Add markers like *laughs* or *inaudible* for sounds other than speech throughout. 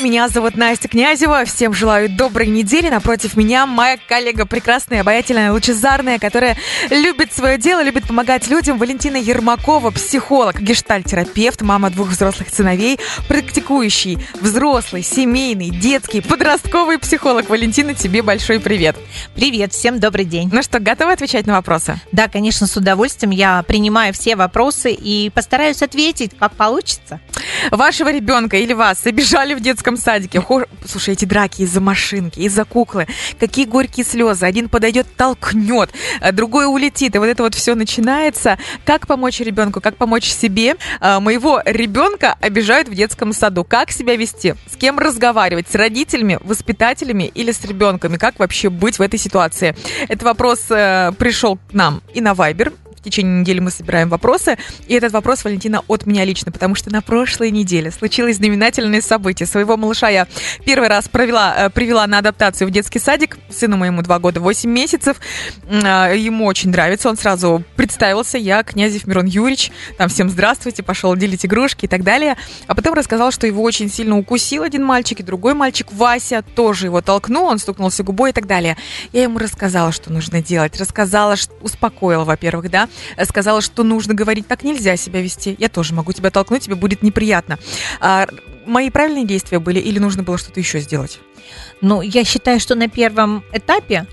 Меня зовут Настя Князева. Всем желаю доброй недели. Напротив меня моя коллега прекрасная, обаятельная, лучезарная, которая любит свое дело, любит помогать людям. Валентина Ермакова, психолог, гештальтерапевт, мама двух взрослых сыновей, практикующий взрослый, семейный, детский, подростковый психолог. Валентина, тебе большой привет. Привет, всем добрый день. Ну что, готова отвечать на вопросы? Да, конечно, с удовольствием. Я принимаю все вопросы и постараюсь ответить, как получится. Вашего ребенка или вас обижали в детском садике. Хо... Слушай, эти драки из-за машинки, из-за куклы. Какие горькие слезы. Один подойдет, толкнет, а другой улетит. И вот это вот все начинается. Как помочь ребенку, как помочь себе? А, моего ребенка обижают в детском саду. Как себя вести? С кем разговаривать? С родителями, воспитателями или с ребенками? Как вообще быть в этой ситуации? Этот вопрос э, пришел к нам и на Viber в течение недели мы собираем вопросы. И этот вопрос, Валентина, от меня лично, потому что на прошлой неделе случилось знаменательное событие. Своего малыша я первый раз провела, э, привела на адаптацию в детский садик. Сыну моему два года восемь месяцев. А, ему очень нравится. Он сразу представился. Я Князев Мирон Юрьевич. Там всем здравствуйте, пошел делить игрушки и так далее. А потом рассказал, что его очень сильно укусил один мальчик, и другой мальчик, Вася, тоже его толкнул, он стукнулся губой и так далее. Я ему рассказала, что нужно делать. Рассказала, успокоила, во-первых, да сказала, что нужно говорить, так нельзя себя вести. Я тоже могу тебя толкнуть, тебе будет неприятно. А, мои правильные действия были или нужно было что-то еще сделать? Ну, я считаю, что на первом этапе,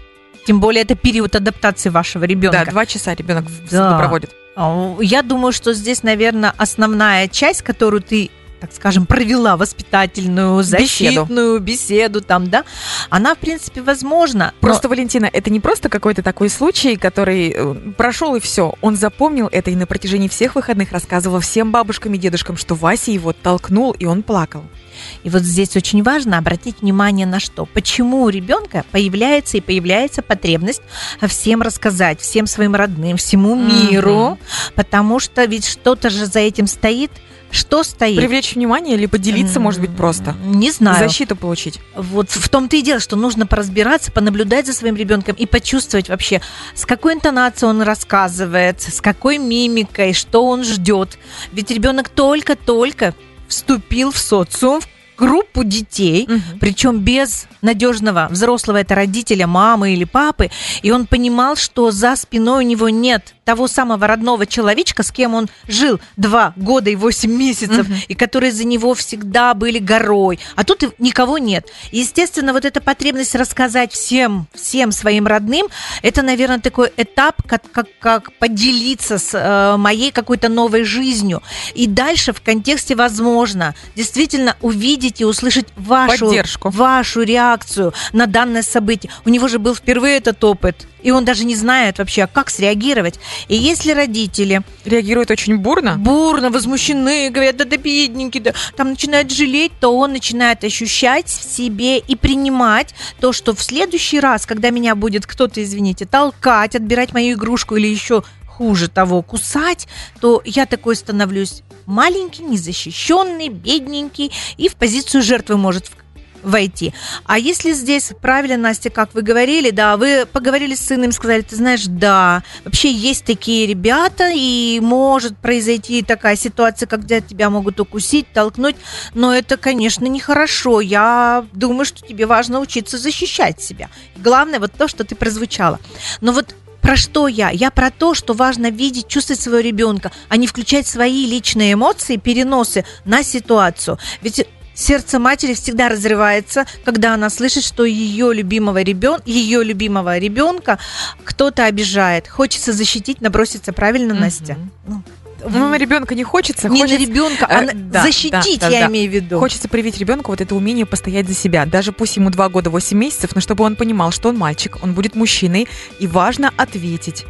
тем более это период адаптации вашего ребенка. Да, два часа ребенок в да. проводит. А, я думаю, что здесь, наверное, основная часть, которую ты так скажем, провела воспитательную, защитную беседу, беседу там, да, она, в принципе, возможна. Просто, но... Валентина, это не просто какой-то такой случай, который э, прошел и все. Он запомнил это и на протяжении всех выходных рассказывал всем бабушкам и дедушкам, что Вася его толкнул, и он плакал. И вот здесь очень важно обратить внимание на что. Почему у ребенка появляется и появляется потребность всем рассказать, всем своим родным, всему миру, mm потому что ведь что-то же за этим стоит – что стоит? Привлечь внимание или поделиться, может быть, просто? Не знаю. Защиту получить. Вот в том-то и дело, что нужно поразбираться, понаблюдать за своим ребенком и почувствовать вообще, с какой интонацией он рассказывает, с какой мимикой, что он ждет. Ведь ребенок только-только вступил в социум, в группу детей, угу. причем без надежного взрослого это родителя, мамы или папы, и он понимал, что за спиной у него нет того самого родного человечка, с кем он жил два года и восемь месяцев, угу. и которые за него всегда были горой. А тут никого нет. И, естественно, вот эта потребность рассказать всем, всем своим родным, это, наверное, такой этап, как, как, как поделиться с э, моей какой-то новой жизнью. И дальше в контексте, возможно, действительно увидеть и услышать вашу, Поддержку. вашу реакцию на данное событие. У него же был впервые этот опыт и он даже не знает вообще, а как среагировать. И если родители... Реагируют очень бурно? Бурно, возмущены, говорят, да да бедненький, да, там начинают жалеть, то он начинает ощущать в себе и принимать то, что в следующий раз, когда меня будет кто-то, извините, толкать, отбирать мою игрушку или еще хуже того, кусать, то я такой становлюсь маленький, незащищенный, бедненький и в позицию жертвы может войти. А если здесь правильно, Настя, как вы говорили, да, вы поговорили с сыном, сказали, ты знаешь, да, вообще есть такие ребята, и может произойти такая ситуация, когда тебя могут укусить, толкнуть, но это, конечно, нехорошо. Я думаю, что тебе важно учиться защищать себя. Главное вот то, что ты прозвучала. Но вот про что я? Я про то, что важно видеть, чувствовать своего ребенка, а не включать свои личные эмоции, переносы на ситуацию. Ведь сердце матери всегда разрывается, когда она слышит, что ее любимого ребенка, ее любимого ребенка кто-то обижает. Хочется защитить, наброситься правильно, Настя. Ну, ну, на ребенка не хочется. Не хочется, на ребенка, а э, да, защитить, да, да, я да. имею в виду. Хочется привить ребенку вот это умение постоять за себя. Даже пусть ему 2 года 8 месяцев, но чтобы он понимал, что он мальчик, он будет мужчиной, и важно ответить.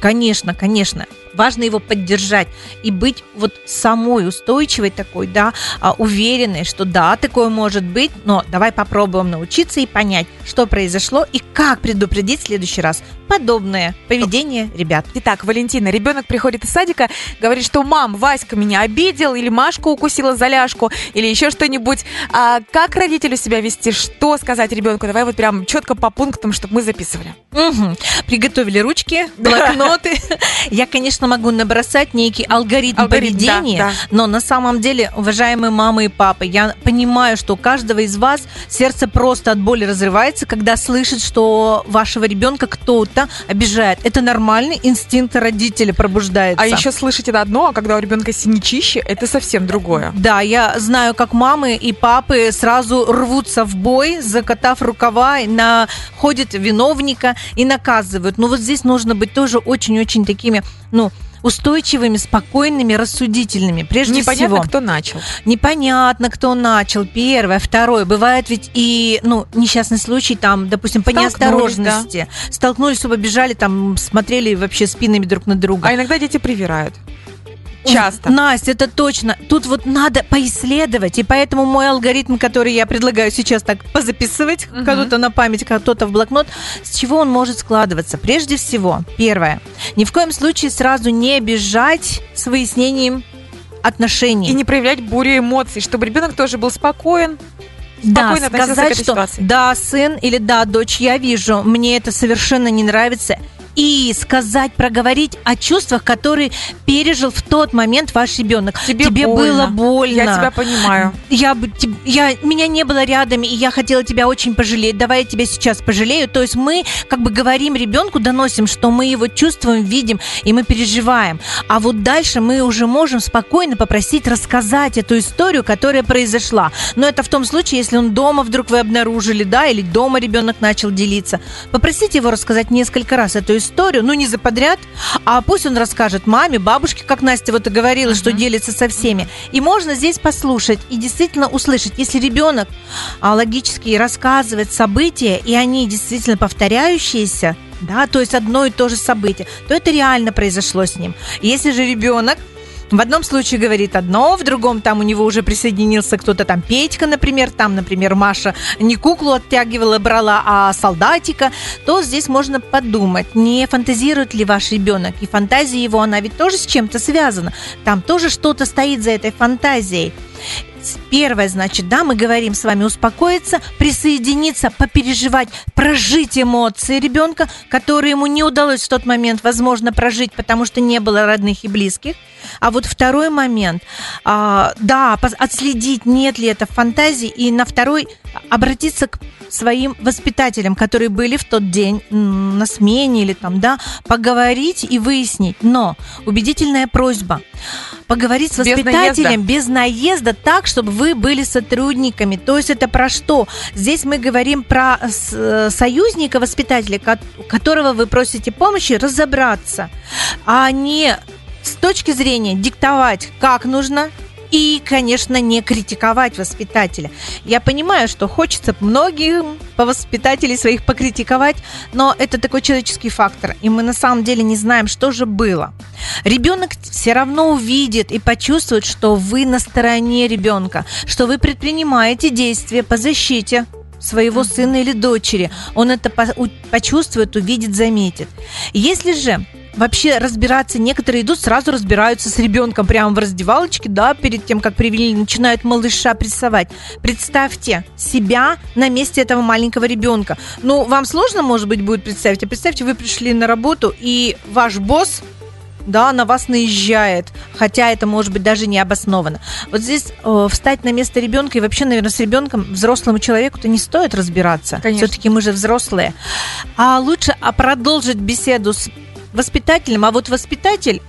Конечно, конечно важно его поддержать и быть вот самой устойчивой такой, да, а, уверенной, что да, такое может быть, но давай попробуем научиться и понять, что произошло и как предупредить в следующий раз подобное поведение ребят. Итак, Валентина, ребенок приходит из садика, говорит, что мам, Васька меня обидел, или Машка укусила за ляжку, или еще что-нибудь. А как родителю себя вести? Что сказать ребенку? Давай вот прям четко по пунктам, чтобы мы записывали. Угу. Приготовили ручки, блокноты. *laughs* Я, конечно, могу набросать некий алгоритм, Алгоритм, поведения, да, да. но на самом деле, уважаемые мамы и папы, я понимаю, что у каждого из вас сердце просто от боли разрывается, когда слышит, что вашего ребенка кто-то обижает. Это нормальный инстинкт родителя пробуждается. А еще слышать это одно, а когда у ребенка синячище, это совсем другое. Да, я знаю, как мамы и папы сразу рвутся в бой, закатав рукава, находят виновника и наказывают. Но вот здесь нужно быть тоже очень-очень такими, ну, устойчивыми, спокойными, рассудительными. Прежде Непонятно, всего, кто начал. непонятно, кто начал. Первое, второе. Бывает ведь и, ну, несчастный случай, там, допустим, по Столкнулись, неосторожности. Столкнулись, оба бежали, там, смотрели вообще спинами друг на друга. А иногда дети привирают. Часто. Настя, это точно. Тут вот надо поисследовать. И поэтому мой алгоритм, который я предлагаю сейчас так позаписывать, Мгм. кто-то на память, кто-то в блокнот, с чего он может складываться? Прежде всего, первое. Ни в коем случае сразу не бежать с выяснением отношений. И не проявлять бурю эмоций, чтобы ребенок тоже был спокоен. да, сказать, что ситуации. да, сын или да, дочь, я вижу, мне это совершенно не нравится. И сказать, проговорить о чувствах, которые пережил в тот момент ваш ребенок. Тебе было больно. больно. Я тебя понимаю. я, я, меня не было рядом, и я хотела тебя очень пожалеть. Давай я тебя сейчас пожалею. То есть мы как бы говорим ребенку, доносим, что мы его чувствуем, видим, и мы переживаем. А вот дальше мы уже можем спокойно попросить рассказать эту историю, которая произошла. Но это в том случае, если он дома вдруг вы обнаружили, да, или дома ребенок начал делиться. Попросите его рассказать несколько раз эту историю, ну не за подряд, а пусть он расскажет маме, бабушке, как Настя вот и говорила, что делится со всеми. И можно здесь послушать и действительно услышать, если ребенок а, логически рассказывает события, и они действительно повторяющиеся, да, то есть одно и то же событие, то это реально произошло с ним. Если же ребенок в одном случае говорит одно, в другом там у него уже присоединился кто-то там, Петька, например, там, например, Маша не куклу оттягивала, брала, а солдатика, то здесь можно подумать, не фантазирует ли ваш ребенок. И фантазия его, она ведь тоже с чем-то связана. Там тоже что-то стоит за этой фантазией. Первое, значит, да, мы говорим с вами успокоиться, присоединиться, попереживать, прожить эмоции ребенка, которые ему не удалось в тот момент, возможно, прожить, потому что не было родных и близких. А вот второй момент, а, да, отследить, нет ли это фантазии, и на второй обратиться к своим воспитателям, которые были в тот день на смене или там, да, поговорить и выяснить. Но убедительная просьба поговорить с Без воспитателем наезда. без наезда так, чтобы вы были сотрудниками. То есть это про что? Здесь мы говорим про с- э, союзника воспитателя, которого вы просите помощи, разобраться, а не с точки зрения диктовать, как нужно, и, конечно, не критиковать воспитателя. Я понимаю, что хочется многим по воспитателей своих покритиковать, но это такой человеческий фактор, и мы на самом деле не знаем, что же было. Ребенок все равно увидит и почувствует, что вы на стороне ребенка, что вы предпринимаете действия по защите своего сына или дочери. Он это почувствует, увидит, заметит. Если же вообще разбираться, некоторые идут, сразу разбираются с ребенком прямо в раздевалочке, да, перед тем, как привели, начинают малыша прессовать. Представьте себя на месте этого маленького ребенка. Ну, вам сложно, может быть, будет представить, а представьте, вы пришли на работу, и ваш босс да, на вас наезжает, хотя это может быть даже не обосновано. Вот здесь э, встать на место ребенка и вообще, наверное, с ребенком взрослому человеку-то не стоит разбираться. Конечно. Все-таки мы же взрослые. А лучше а продолжить беседу с воспитателем. А вот воспитатель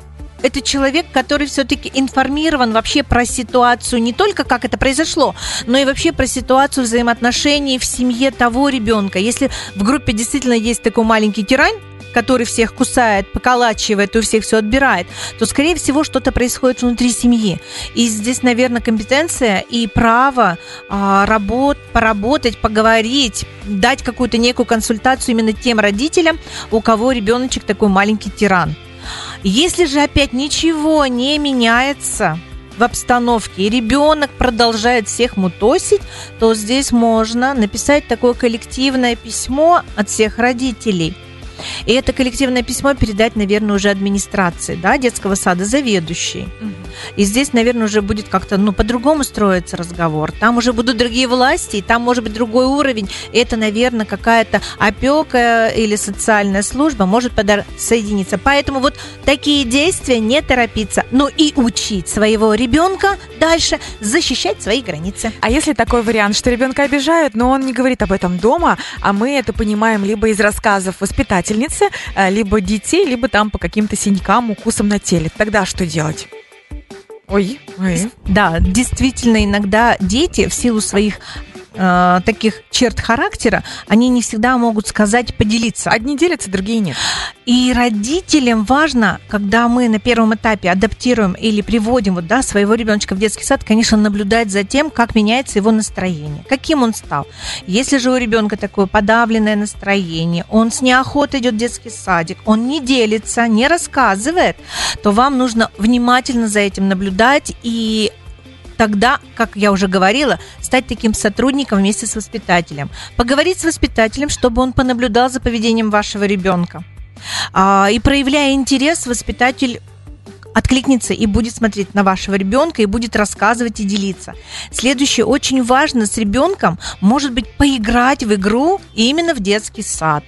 это человек, который все-таки информирован вообще про ситуацию, не только как это произошло, но и вообще про ситуацию взаимоотношений в семье того ребенка. Если в группе действительно есть такой маленький тирань, который всех кусает, поколачивает и у всех все отбирает, то, скорее всего, что-то происходит внутри семьи. И здесь, наверное, компетенция и право а, работ, поработать, поговорить, дать какую-то некую консультацию именно тем родителям, у кого ребеночек такой маленький тиран. Если же опять ничего не меняется в обстановке, и ребенок продолжает всех мутосить, то здесь можно написать такое коллективное письмо от всех родителей. И это коллективное письмо передать, наверное, уже администрации, да, детского сада, заведующей. Мгм. И здесь, наверное, уже будет как-то, ну, по-другому строиться разговор. Там уже будут другие власти, и там может быть другой уровень. Это, наверное, какая-то опека или социальная служба может подар- соединиться. Поэтому вот такие действия не торопиться. Ну и учить своего ребенка дальше защищать свои границы. А если такой вариант, что ребенка обижают, но он не говорит об этом дома, а мы это понимаем либо из рассказов воспитательницы, э, либо детей, либо там по каким-то синякам, укусам на теле, тогда что делать? Ой, ой. Да, действительно, иногда дети в силу своих э, таких черт характера, они не всегда могут сказать, поделиться. Одни делятся, другие нет. И родителям важно, когда мы на первом этапе адаптируем или приводим вот, да, своего ребеночка в детский сад, конечно, наблюдать за тем, как меняется его настроение, каким он стал. Если же у ребенка такое подавленное настроение, он с неохотой идет в детский садик, он не делится, не рассказывает, то вам нужно внимательно за этим наблюдать и тогда, как я уже говорила, стать таким сотрудником вместе с воспитателем. Поговорить с воспитателем, чтобы он понаблюдал за поведением вашего ребенка. А, и проявляя интерес, воспитатель откликнется и будет смотреть на вашего ребенка и будет рассказывать и делиться. Следующее, очень важно с ребенком, может быть, поиграть в игру именно в детский сад.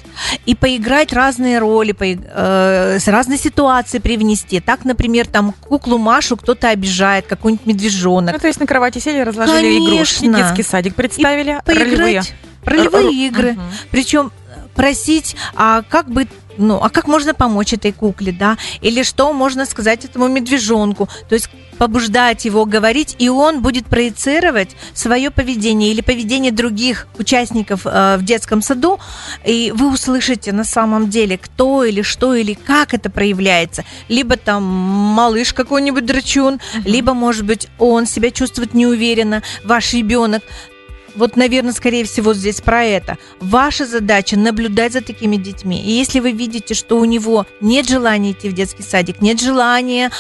И поиграть разные роли, по, э, разные ситуации привнести. Так, например, там куклу Машу кто-то обижает, какой-нибудь медвежонок. Ну, то есть на кровати сели, разложили Конечно. игрушки, детский садик представили, ролевые. Поиграть, ролевые Р- игры. Мгм. Причем просить, а как бы ну, а как можно помочь этой кукле, да? Или что можно сказать этому медвежонку? То есть побуждать его говорить, и он будет проецировать свое поведение или поведение других участников э, в детском саду, и вы услышите на самом деле, кто или что или как это проявляется. Либо там малыш какой-нибудь драчун, либо, может быть, он себя чувствует неуверенно, ваш ребенок. Вот, наверное, скорее всего, здесь про это. Ваша задача наблюдать за такими детьми. И если вы видите, что у него нет желания идти в детский садик, нет желания,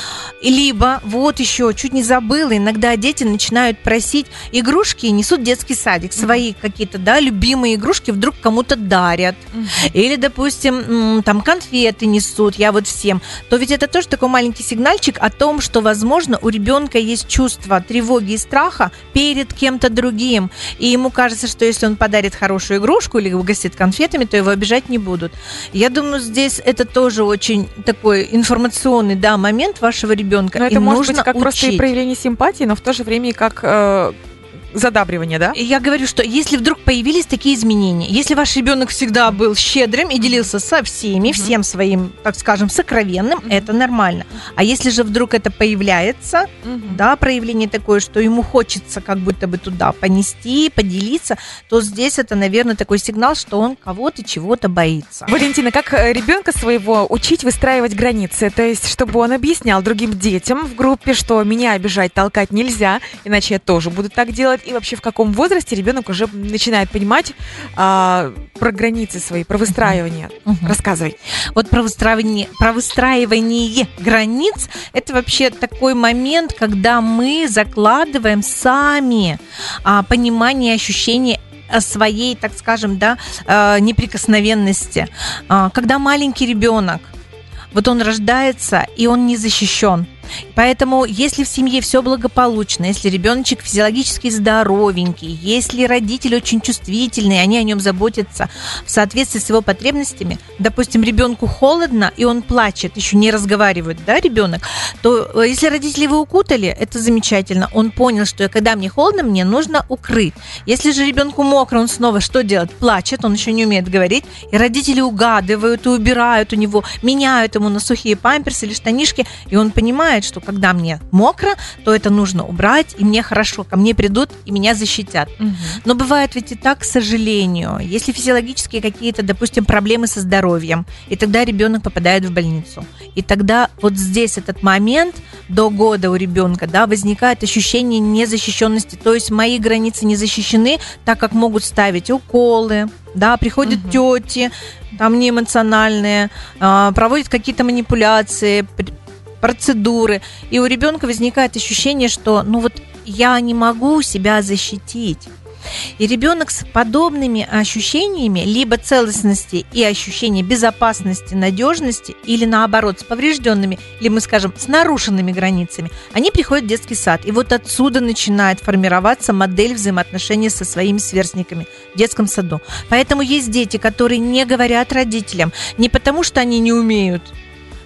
либо, вот еще, чуть не забыла, иногда дети начинают просить игрушки и несут в детский садик. Свои какие-то, да, любимые игрушки вдруг кому-то дарят. Или, допустим, там конфеты несут, я вот всем. То ведь это тоже такой маленький сигнальчик о том, что, возможно, у ребенка есть чувство тревоги и страха перед кем-то другим. И ему кажется, что если он подарит хорошую игрушку или угостит конфетами, то его обижать не будут. Я думаю, здесь это тоже очень такой информационный да, момент вашего ребенка. Но и это может нужно быть как просто и учить. проявление симпатии, но в то же время и как э, задабривание, да? Я говорю, что если вдруг появились такие изменения, если ваш ребенок всегда был щедрым и делился со всеми, всем своим, так скажем, сокровенным, это нормально. А если же вдруг это появляется, Мгм. да, проявление такое, что ему хочется как будто бы туда понести, поделиться, то здесь это, наверное, такой сигнал, что он кого-то чего-то боится. Валентина, как э, ребенка своего учить выстраивать границы? То есть, чтобы он объяснял другим детям в группе, что меня обижать, толкать нельзя, иначе я тоже буду так делать. И вообще, в каком возрасте ребенок уже начинает понимать а, про границы свои, про выстраивание? Мгм. Рассказывай. Вот про выстраивание, про выстраивание границ это вообще такой момент, когда мы закладываем сами а, понимание, ощущение своей, так скажем, да, э, неприкосновенности. А, Когда маленький ребенок, вот он рождается, и он не защищен. Поэтому, если в семье все благополучно, если ребеночек физиологически здоровенький, если родители очень чувствительные, они о нем заботятся в соответствии с его потребностями, допустим, ребенку холодно, и он плачет, еще не разговаривает, да, ребенок, то э, если родители его укутали, это замечательно. Он понял, что когда мне холодно, мне нужно укрыть. Если же ребенку мокро, он снова что делает? Плачет, он еще не умеет говорить, и родители угадывают и убирают у него, меняют ему на сухие памперсы или штанишки, и он понимает, что когда мне мокро, то это нужно убрать, и мне хорошо, ко мне придут и меня защитят. Но бывает ведь и так, к сожалению, если физиологические какие-то, допустим, проблемы со здоровьем, и тогда ребенок попадает в больницу. И тогда вот здесь этот момент до года у ребенка, да, возникает ощущение незащищенности, то есть мои границы не защищены, так как могут ставить уколы, да, приходят Мгм. тети, там неэмоциональные, а, проводят какие-то манипуляции, процедуры, и у ребенка возникает ощущение, что, ну вот я не могу себя защитить. И ребенок с подобными ощущениями либо целостности и ощущения безопасности, надежности, или наоборот, с поврежденными, или мы скажем, с нарушенными границами, они приходят в детский сад. И вот отсюда начинает формироваться модель взаимоотношений со своими сверстниками в детском саду. Поэтому есть дети, которые не говорят родителям, не потому что они не умеют,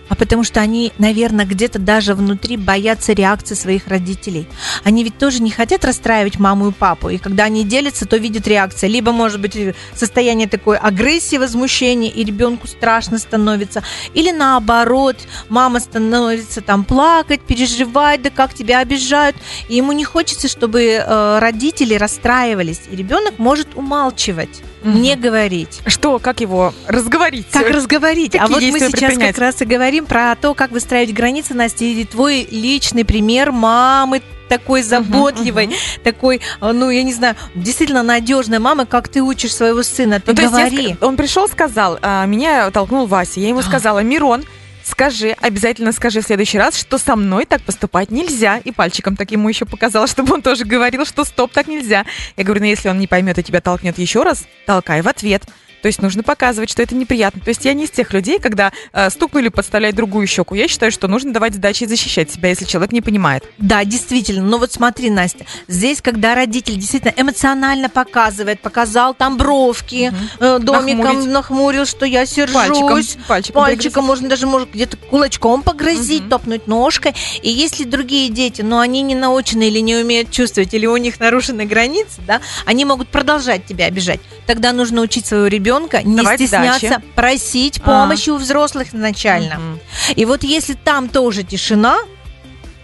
а потому что они, наверное, где-то даже внутри боятся реакции своих родителей. Они ведь тоже не хотят расстраивать маму и папу. И когда они делятся, то видят реакцию. Либо, может быть, состояние такой агрессии, возмущения, и ребенку страшно становится. Или наоборот, мама становится там плакать, переживать, да как тебя обижают. И ему не хочется, чтобы э, родители расстраивались. И ребенок может умалчивать не говорить. Что, как его разговорить? Как разговорить? Какие а вот мы сейчас как раз и говорим про то, как выстраивать границы, Настя, и твой личный пример мамы такой заботливой, такой, э, ну, я не знаю, действительно надежной мамы, как ты учишь своего сына. Ты Ну, то есть я говори. он пришел, сказал, а, меня толкнул Вася. Я ему сказала, Мирон, скажи, обязательно скажи в следующий раз, что со мной так поступать нельзя. И пальчиком так ему еще показала, *laughs* чтобы он тоже говорил, что стоп, так нельзя. Я говорю, ну если он не поймет и тебя толкнет еще раз, толкай в ответ. То есть нужно показывать, что это неприятно. То есть я не из тех людей, когда э, стукнули подставлять другую щеку. Я считаю, что нужно давать сдачи и защищать себя, если человек не понимает. Да, действительно. Но вот смотри, Настя, здесь, когда родитель действительно эмоционально показывает, показал там бровки, э, домиком Нахмурить. нахмурил, что я сержусь. Пальчиком, пальчиком Пальчиком можно даже, может, где-то кулачком погрозить, Мгм. топнуть ножкой. И если другие дети, но они не научены или не умеют чувствовать, или у них нарушены границы, да, они могут продолжать тебя обижать. Тогда нужно учить своего ребенка не Давать стесняться, сдачи. просить А. помощи у взрослых изначально. Мгм. И вот если там тоже тишина,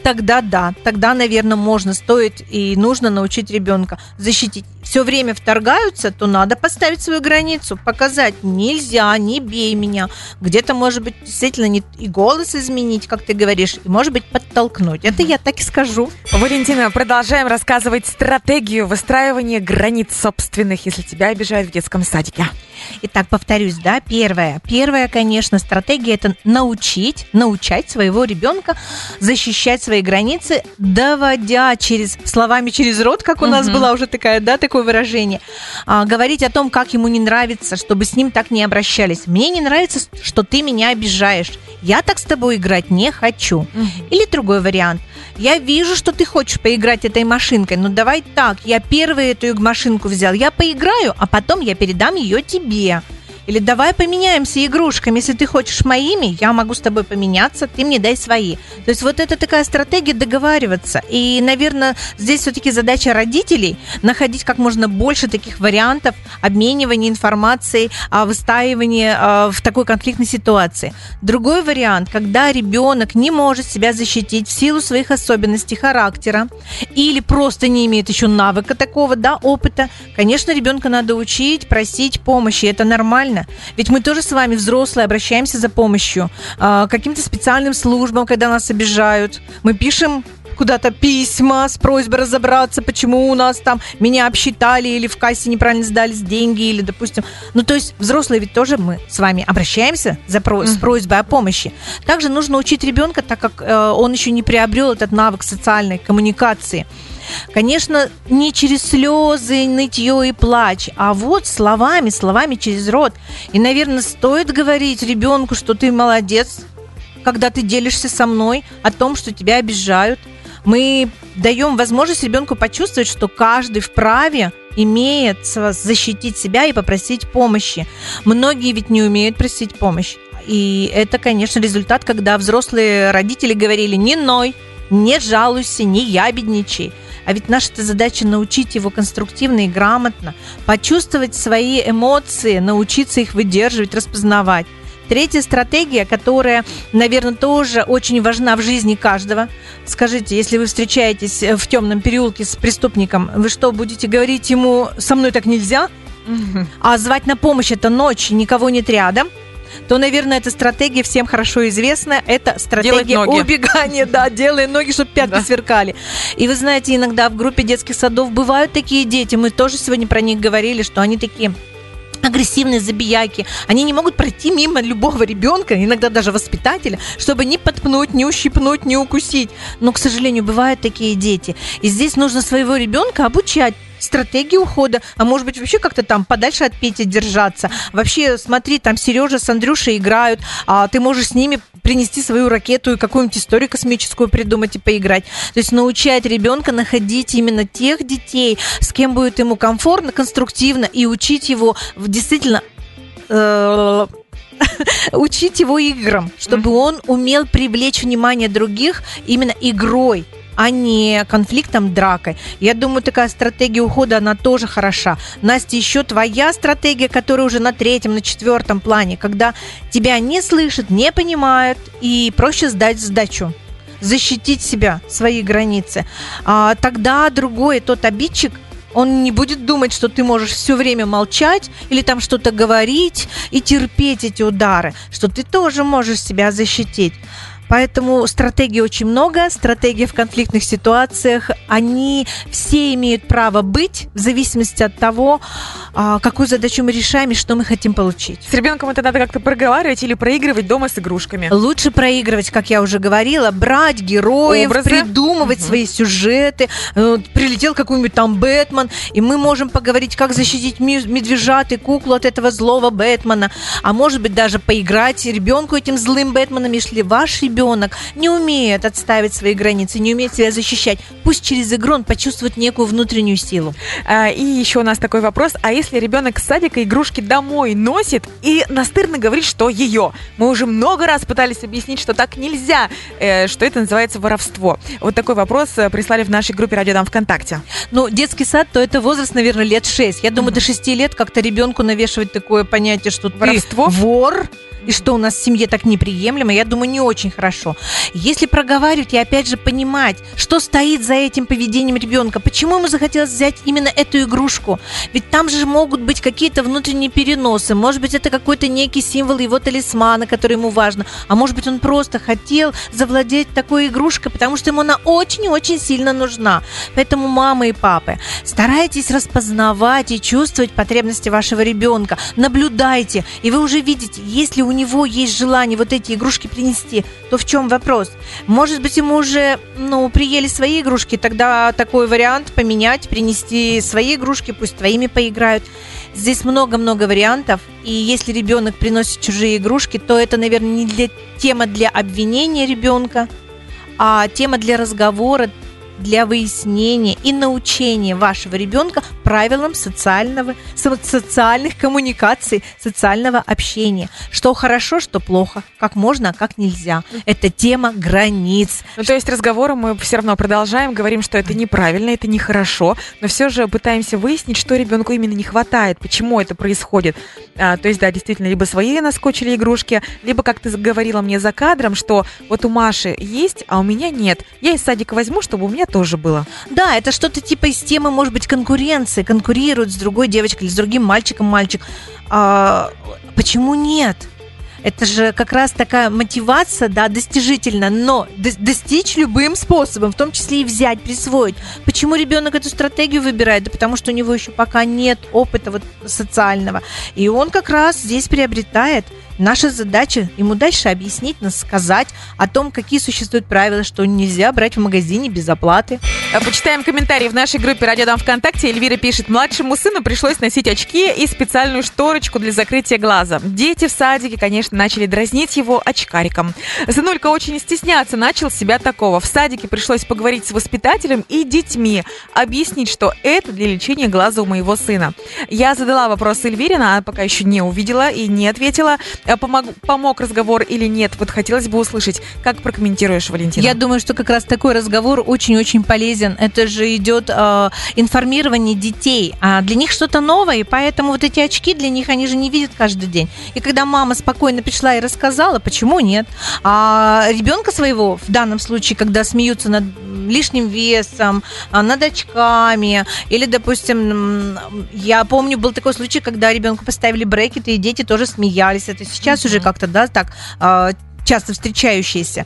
тогда да, тогда, наверное, можно, стоит и нужно научить ребенка защитить. Все время вторгаются, то надо поставить свою границу, показать, нельзя, не бей меня. Где-то, может быть, действительно не, и голос изменить, как ты говоришь, и, может быть, подтолкнуть. Это я так и скажу. Валентина, продолжаем рассказывать стратегию выстраивания границ собственных, если тебя обижают в детском садике. Итак, повторюсь, да, первое. Первая, конечно, стратегия это научить, научать своего ребенка защищать свои границы, доводя через словами через рот, как у нас Мгм. была уже такая, да, такое выражение, а, говорить о том, как ему не нравится, чтобы с ним так не обращались. Мне не нравится, что ты меня обижаешь. Я так с тобой играть не хочу. Или другой вариант. Я вижу, что ты хочешь поиграть этой машинкой, но давай так, я первую эту машинку взял, я поиграю, а потом я передам ее тебе. Или давай поменяемся игрушками. Если ты хочешь моими, я могу с тобой поменяться, ты мне дай свои. То есть вот это такая стратегия договариваться. И, наверное, здесь все-таки задача родителей находить как можно больше таких вариантов обменивания информацией, а, выстаивания а, в такой конфликтной ситуации. Другой вариант, когда ребенок не может себя защитить в силу своих особенностей характера или просто не имеет еще навыка такого, да, опыта, конечно, ребенка надо учить, просить помощи, это нормально. Ведь мы тоже с вами, взрослые, обращаемся за помощью к каким-то специальным службам, когда нас обижают. Мы пишем куда-то письма с просьбой разобраться, почему у нас там меня обсчитали или в кассе неправильно сдались деньги, или, допустим... Ну, то есть взрослые ведь тоже мы с вами обращаемся за про- с просьбой о помощи. Также нужно учить ребенка, так как э, он еще не приобрел этот навык социальной коммуникации. Конечно, не через слезы, нытье и плач, а вот словами, словами через рот. И, наверное, стоит говорить ребенку, что ты молодец, когда ты делишься со мной о том, что тебя обижают. Мы даем возможность ребенку почувствовать, что каждый вправе имеет защитить себя и попросить помощи. Многие ведь не умеют просить помощь. И это, конечно, результат, когда взрослые родители говорили «не ной», «не жалуйся», «не ябедничай». А ведь наша задача научить его конструктивно и грамотно, почувствовать свои эмоции, научиться их выдерживать, распознавать. Третья стратегия, которая, наверное, тоже очень важна в жизни каждого. Скажите, если вы встречаетесь э, в темном переулке с преступником, вы что, будете говорить ему «со мной так нельзя», а звать на помощь это ночь, никого нет рядом, то, наверное, эта стратегия всем хорошо известна. Это стратегия убегания, да, делай ноги, чтобы пятки Да. сверкали. И вы знаете, иногда в группе детских садов бывают такие дети, мы тоже сегодня про них говорили, что они такие агрессивные забияки. Они не могут пройти мимо любого ребенка, иногда даже воспитателя, чтобы не подпнуть, не ущипнуть, не укусить. Но, к сожалению, бывают такие дети. И здесь нужно своего ребенка обучать стратегия ухода, а может быть вообще как-то там подальше от Пети держаться. Вообще, смотри, там Сережа с Андрюшей играют, а ты можешь с ними принести свою ракету и какую-нибудь историю космическую придумать и поиграть. То есть научать ребенка находить именно тех детей, с кем будет ему комфортно, конструктивно, и учить его в действительно э, *laughs* учить его играм, чтобы он умел привлечь внимание других именно игрой а не конфликтом, дракой. Я думаю, такая стратегия ухода, она тоже хороша. Настя, еще твоя стратегия, которая уже на третьем, на четвертом плане, когда тебя не слышат, не понимают, и проще сдать сдачу защитить себя, свои границы. А, тогда другой, тот обидчик, он не будет думать, что ты можешь все время молчать или там что-то говорить и терпеть эти удары, что ты тоже можешь себя защитить. Поэтому стратегий очень много, стратегии в конфликтных ситуациях, они все имеют право быть в зависимости от того, а, какую задачу мы решаем и что мы хотим получить. С ребенком это надо как-то проговаривать или проигрывать дома с игрушками? Лучше проигрывать, как я уже говорила, брать героев, Образы. придумывать угу. свои сюжеты. Э, прилетел какой-нибудь там Бэтмен, и мы можем поговорить, как защитить медвежат и куклу от этого злого Бэтмена. А может быть даже поиграть ребенку этим злым Бэтменом, если ваш ребенок ребенок не умеет отставить свои границы, не умеет себя защищать, пусть через игру он почувствует некую внутреннюю силу. А, и еще у нас такой вопрос. А если ребенок с садика игрушки домой носит и настырно говорит, что ее? Мы уже много раз пытались объяснить, что так нельзя, э, что это называется воровство. Вот такой вопрос э, прислали в нашей группе «Радио Дам ВКонтакте». Ну, детский сад, то это возраст, наверное, лет 6. Я думаю, mm-hmm. до 6 лет как-то ребенку навешивать такое понятие, что Воровство? ты вор, и что у нас в семье так неприемлемо, я думаю, не очень хорошо. Если проговаривать и опять же понимать, что стоит за этим поведением ребенка, почему ему захотелось взять именно эту игрушку, ведь там же могут быть какие-то внутренние переносы, может быть, это какой-то некий символ его талисмана, который ему важно, а может быть, он просто хотел завладеть такой игрушкой, потому что ему она очень-очень сильно нужна. Поэтому мамы и папы, старайтесь распознавать и чувствовать потребности вашего ребенка, наблюдайте, и вы уже видите, если у у него есть желание вот эти игрушки принести, то в чем вопрос? Может быть, ему уже, ну, приели свои игрушки, тогда такой вариант поменять, принести свои игрушки, пусть твоими поиграют. Здесь много-много вариантов, и если ребенок приносит чужие игрушки, то это, наверное, не для, тема для обвинения ребенка, а тема для разговора, для выяснения и научения вашего ребенка правилам социального, социальных коммуникаций, социального общения. Что хорошо, что плохо, как можно, а как нельзя. Это тема границ. Ну, то есть разговоры мы все равно продолжаем, говорим, что это неправильно, это нехорошо, но все же пытаемся выяснить, что ребенку именно не хватает, почему это происходит. А, то есть, да, действительно, либо свои наскочили игрушки, либо, как ты говорила мне за кадром, что вот у Маши есть, а у меня нет. Я из садика возьму, чтобы у меня тоже было. Да, это что-то типа из темы, может быть, конкуренции, конкурируют с другой девочкой или с другим мальчиком мальчик. А, почему нет? Это же как раз такая мотивация, да, достижительна, но достичь любым способом, в том числе и взять, присвоить. Почему ребенок эту стратегию выбирает? Да потому что у него еще пока нет опыта вот социального. И он как раз здесь приобретает Наша задача ему дальше объяснить, сказать о том, какие существуют правила, что нельзя брать в магазине без оплаты. Э, почитаем комментарии в нашей группе «Радио Дам ВКонтакте». Эльвира пишет, младшему сыну пришлось носить очки и специальную шторочку для закрытия глаза. Дети в садике, конечно, начали дразнить его очкариком. Сынулька очень стесняться начал себя такого. В садике пришлось поговорить с воспитателем и детьми, объяснить, что это для лечения глаза у моего сына. Я задала вопрос Эльвире, она пока еще не увидела и не ответила. Э, помог, помог разговор или нет? Вот хотелось бы услышать. Как прокомментируешь, Валентина? Я думаю, что как раз такой разговор очень-очень полезен. Это же идет э, информирование детей. А для них что-то новое, и поэтому вот эти очки для них они же не видят каждый день. И когда мама спокойно пришла и рассказала, почему нет? А ребенка своего, в данном случае, когда смеются над лишним весом, а, над очками, или, допустим, я помню, был такой случай, когда ребенку поставили брекеты, и дети тоже смеялись. Это сейчас mm-hmm. уже как-то, да, так а, часто встречающиеся,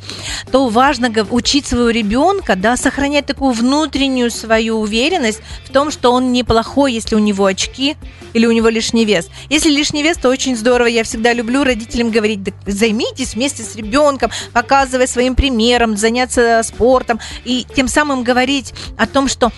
то важно учить своего ребенка, да, сохранять такую внутреннюю свою уверенность в том, что он неплохой, если у него очки или у него лишний вес. Если лишний вес, то очень здорово. Я всегда люблю родителям говорить, да, займитесь вместе с ребенком, показывая своим примером, заняться спортом и тем самым говорить о том, что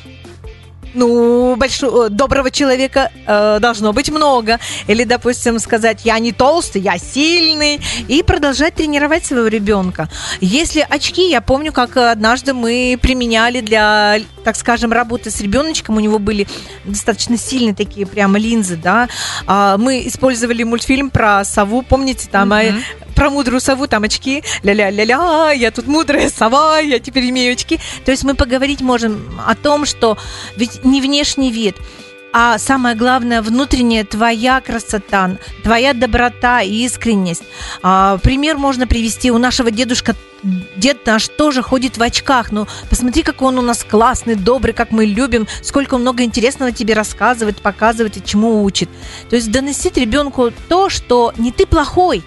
ну, большого, доброго человека э, должно быть много. Или, допустим, сказать, я не толстый, я сильный. И продолжать тренировать своего ребенка. Если очки, я помню, как однажды мы применяли для, так скажем, работы с ребеночком. У него были достаточно сильные такие прямо линзы, да. А, мы использовали мультфильм про сову, помните, там mm-hmm про мудрую сову, там очки, ля-ля-ля-ля, я тут мудрая сова, я теперь имею очки. То есть мы поговорить можем о том, что ведь не внешний вид, а самое главное, внутренняя твоя красота, твоя доброта и искренность. А, пример можно привести у нашего дедушка. Дед наш тоже ходит в очках, но посмотри, какой он у нас классный, добрый, как мы любим, сколько много интересного тебе рассказывает, показывает и чему учит. То есть доносить ребенку то, что не ты плохой,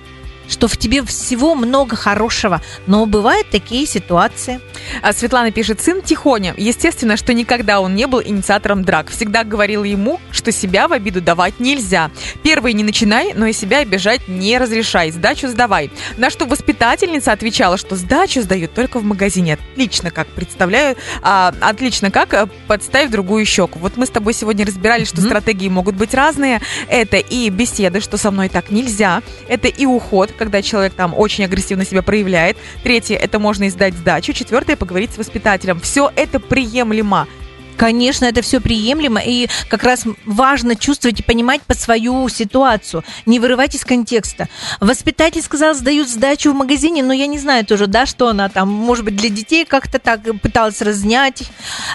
что в тебе всего много хорошего, но бывают такие ситуации. А Светлана пишет, сын Тихоня. Естественно, что никогда он не был инициатором драк. Всегда говорил ему, что себя в обиду давать нельзя. Первый не начинай, но и себя обижать не разрешай. Сдачу сдавай. На что воспитательница отвечала, что сдачу сдают только в магазине. Отлично, как представляю. А, отлично, как э, подставив другую щеку. Вот мы с тобой сегодня разбирали, что mm-hmm. стратегии могут быть разные. Это и беседы, что со мной так нельзя. Это и уход, когда человек там очень агрессивно себя проявляет. Третье, это можно издать сдачу. Четвертое, поговорить с воспитателем. Все это приемлемо. Конечно, это все приемлемо, и как раз важно чувствовать и понимать по свою ситуацию, не вырывать из контекста. Воспитатель сказал, сдают сдачу в магазине, но я не знаю тоже, да, что она там, может быть, для детей как-то так пыталась разнять.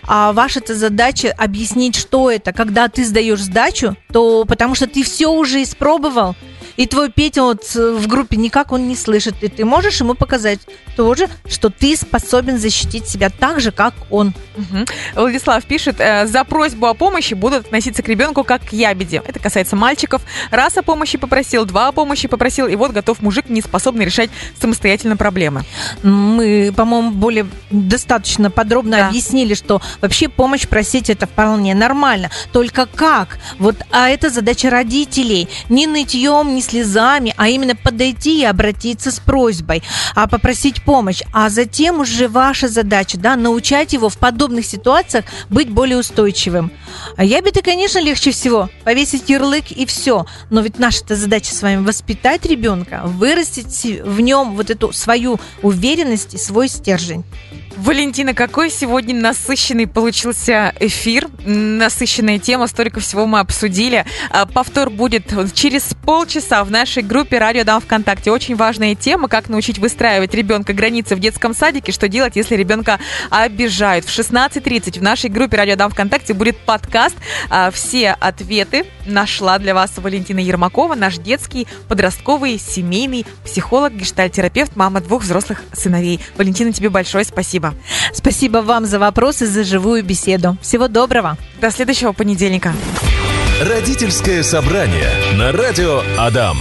А ваша-то задача объяснить, что это. Когда ты сдаешь сдачу, то потому что ты все уже испробовал, и твой Петя вот э, в группе никак он не слышит, и ты можешь ему показать тоже, что ты способен защитить себя так же, как он. Угу. Владислав пишет, э, за просьбу о помощи будут относиться к ребенку как к ябеде. Это касается мальчиков. Раз о помощи попросил, два о помощи попросил, и вот готов мужик, не способный решать самостоятельно проблемы. Мы, по-моему, более достаточно подробно да. объяснили, что вообще помощь просить это вполне нормально. Только как? Вот, а это задача родителей. Ни нытьем, ни слезами, а именно подойти и обратиться с просьбой, а попросить помощь. А затем уже ваша задача, да, научать его в подобных ситуациях быть более устойчивым. А я бы-то, конечно, легче всего повесить ярлык и все. Но ведь наша-то задача с вами воспитать ребенка, вырастить в нем вот эту свою уверенность и свой стержень. Валентина, какой сегодня насыщенный получился эфир, насыщенная тема, столько всего мы обсудили. А, повтор будет через полчаса в нашей группе «Радио Дам ВКонтакте». Очень важная тема, как научить выстраивать ребенка границы в детском садике, что делать, если ребенка обижают. В 16.30 в нашей группе «Радио Дам ВКонтакте» будет подкаст. А, все ответы нашла для вас Валентина Ермакова, наш детский, подростковый, семейный психолог, гештальтерапевт, мама двух взрослых сыновей. Валентина, тебе большое спасибо. Спасибо. Спасибо вам за вопросы, за живую беседу. Всего доброго. До следующего понедельника. Родительское собрание на радио Адам.